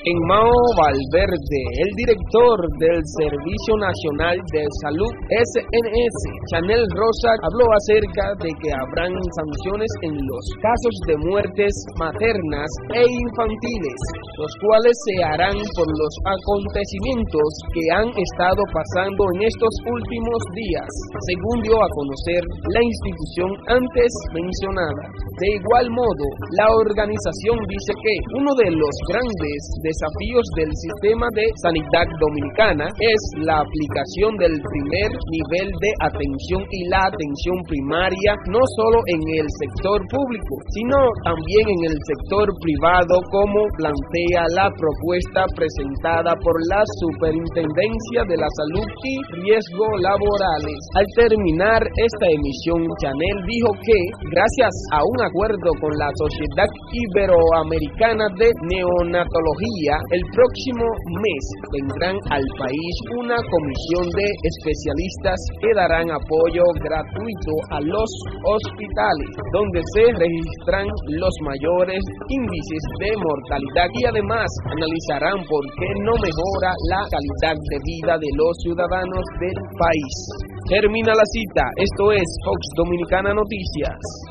En Mao Valverde, el director del Servicio Nacional de Salud SNS, Chanel Rosa, habló acerca de que habrán sanciones en los casos de muertes maternas e infantiles, los cuales se harán por los acontecimientos que han estado pasando en estos últimos días, según dio a conocer la institución antes mencionada. De igual modo, la organización dice que uno de los grandes desafíos del sistema de sanidad dominicana es la aplicación del primer nivel de atención y la atención primaria no solo en el sector público, sino también en el sector privado como plantea la propuesta presentada por la Superintendencia de la Salud y Riesgo Laborales. Al terminar esta emisión, Chanel dijo que gracias a un acuerdo con la Sociedad Iberoamericana de Neonatología, el próximo mes vendrán al país una comisión de especialistas que darán apoyo gratuito a los hospitales, donde se registran los mayores índices de mortalidad y además analizarán por qué no mejora la calidad de vida de los ciudadanos del país. Termina la cita, esto es Fox Dominicana Noticias.